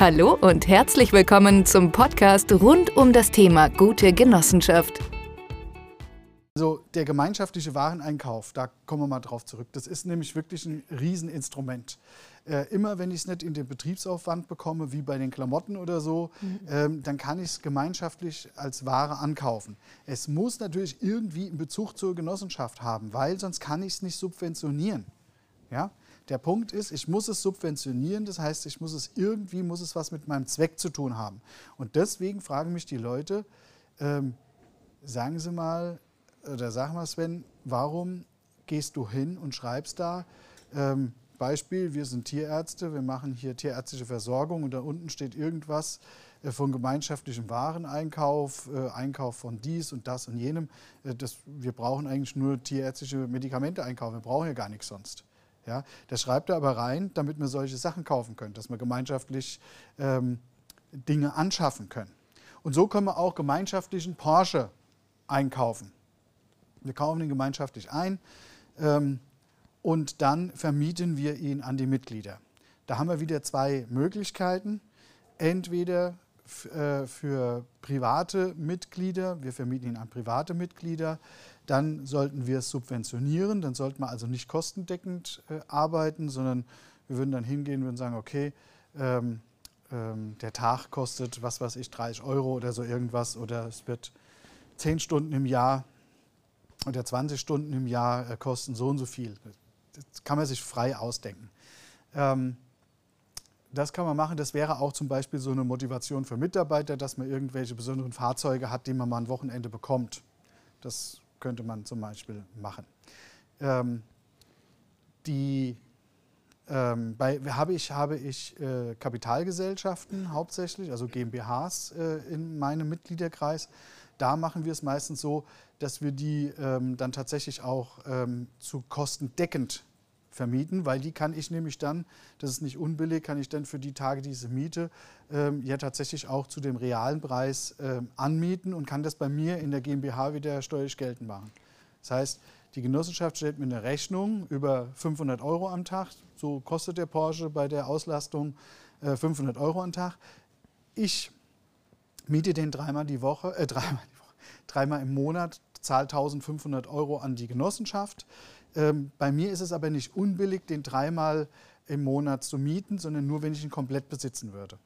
Hallo und herzlich willkommen zum Podcast rund um das Thema gute Genossenschaft. Also der gemeinschaftliche Wareneinkauf, da kommen wir mal drauf zurück. Das ist nämlich wirklich ein Rieseninstrument. Äh, immer wenn ich es nicht in den Betriebsaufwand bekomme, wie bei den Klamotten oder so, mhm. ähm, dann kann ich es gemeinschaftlich als Ware ankaufen. Es muss natürlich irgendwie einen Bezug zur Genossenschaft haben, weil sonst kann ich es nicht subventionieren. Ja? Der Punkt ist, ich muss es subventionieren, das heißt, ich muss es irgendwie, muss es was mit meinem Zweck zu tun haben. Und deswegen fragen mich die Leute, ähm, sagen Sie mal, oder sag mal Sven, warum gehst du hin und schreibst da, ähm, Beispiel, wir sind Tierärzte, wir machen hier tierärztliche Versorgung und da unten steht irgendwas äh, von gemeinschaftlichem Wareneinkauf, äh, Einkauf von dies und das und jenem. Äh, das, wir brauchen eigentlich nur tierärztliche Medikamente einkaufen, wir brauchen ja gar nichts sonst. Ja, das schreibt er aber rein, damit wir solche Sachen kaufen können, dass wir gemeinschaftlich ähm, Dinge anschaffen können. Und so können wir auch gemeinschaftlichen Porsche einkaufen. Wir kaufen ihn gemeinschaftlich ein ähm, und dann vermieten wir ihn an die Mitglieder. Da haben wir wieder zwei Möglichkeiten. Entweder äh, für private Mitglieder, wir vermieten ihn an private Mitglieder, dann sollten wir es subventionieren, dann sollten wir also nicht kostendeckend äh, arbeiten, sondern wir würden dann hingehen und sagen, okay, ähm, ähm, der Tag kostet, was weiß ich, 30 Euro oder so irgendwas oder es wird 10 Stunden im Jahr oder 20 Stunden im Jahr äh, kosten so und so viel. Das kann man sich frei ausdenken. Ähm, das kann man machen. Das wäre auch zum Beispiel so eine Motivation für Mitarbeiter, dass man irgendwelche besonderen Fahrzeuge hat, die man mal ein Wochenende bekommt. Das könnte man zum Beispiel machen. Ähm, die, ähm, bei, habe ich, habe ich äh, Kapitalgesellschaften hauptsächlich, also GmbHs äh, in meinem Mitgliederkreis. Da machen wir es meistens so, dass wir die ähm, dann tatsächlich auch ähm, zu kostendeckend vermieten, weil die kann ich nämlich dann, das ist nicht unbillig, kann ich dann für die Tage diese Miete ähm, ja tatsächlich auch zu dem realen Preis ähm, anmieten und kann das bei mir in der GmbH wieder steuerlich geltend machen. Das heißt, die Genossenschaft stellt mir eine Rechnung über 500 Euro am Tag, so kostet der Porsche bei der Auslastung äh, 500 Euro am Tag. Ich miete den dreimal die Woche, äh, dreimal, die Woche, dreimal im Monat, zahle 1500 Euro an die Genossenschaft. Ähm, bei mir ist es aber nicht unbillig, den dreimal im Monat zu mieten, sondern nur, wenn ich ihn komplett besitzen würde.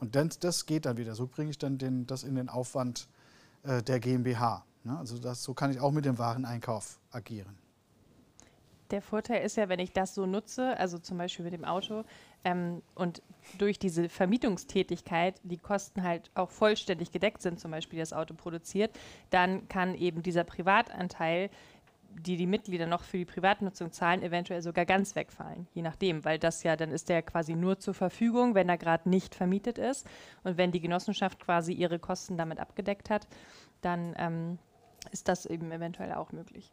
Und dann, das geht dann wieder. So bringe ich dann den, das in den Aufwand äh, der GmbH. Ne? Also das, so kann ich auch mit dem Wareneinkauf agieren. Der Vorteil ist ja, wenn ich das so nutze, also zum Beispiel mit dem Auto, ähm, und durch diese Vermietungstätigkeit die Kosten halt auch vollständig gedeckt sind, zum Beispiel das Auto produziert, dann kann eben dieser Privatanteil die die Mitglieder noch für die Privatnutzung zahlen, eventuell sogar ganz wegfallen, je nachdem, weil das ja, dann ist der quasi nur zur Verfügung, wenn er gerade nicht vermietet ist. Und wenn die Genossenschaft quasi ihre Kosten damit abgedeckt hat, dann ähm, ist das eben eventuell auch möglich.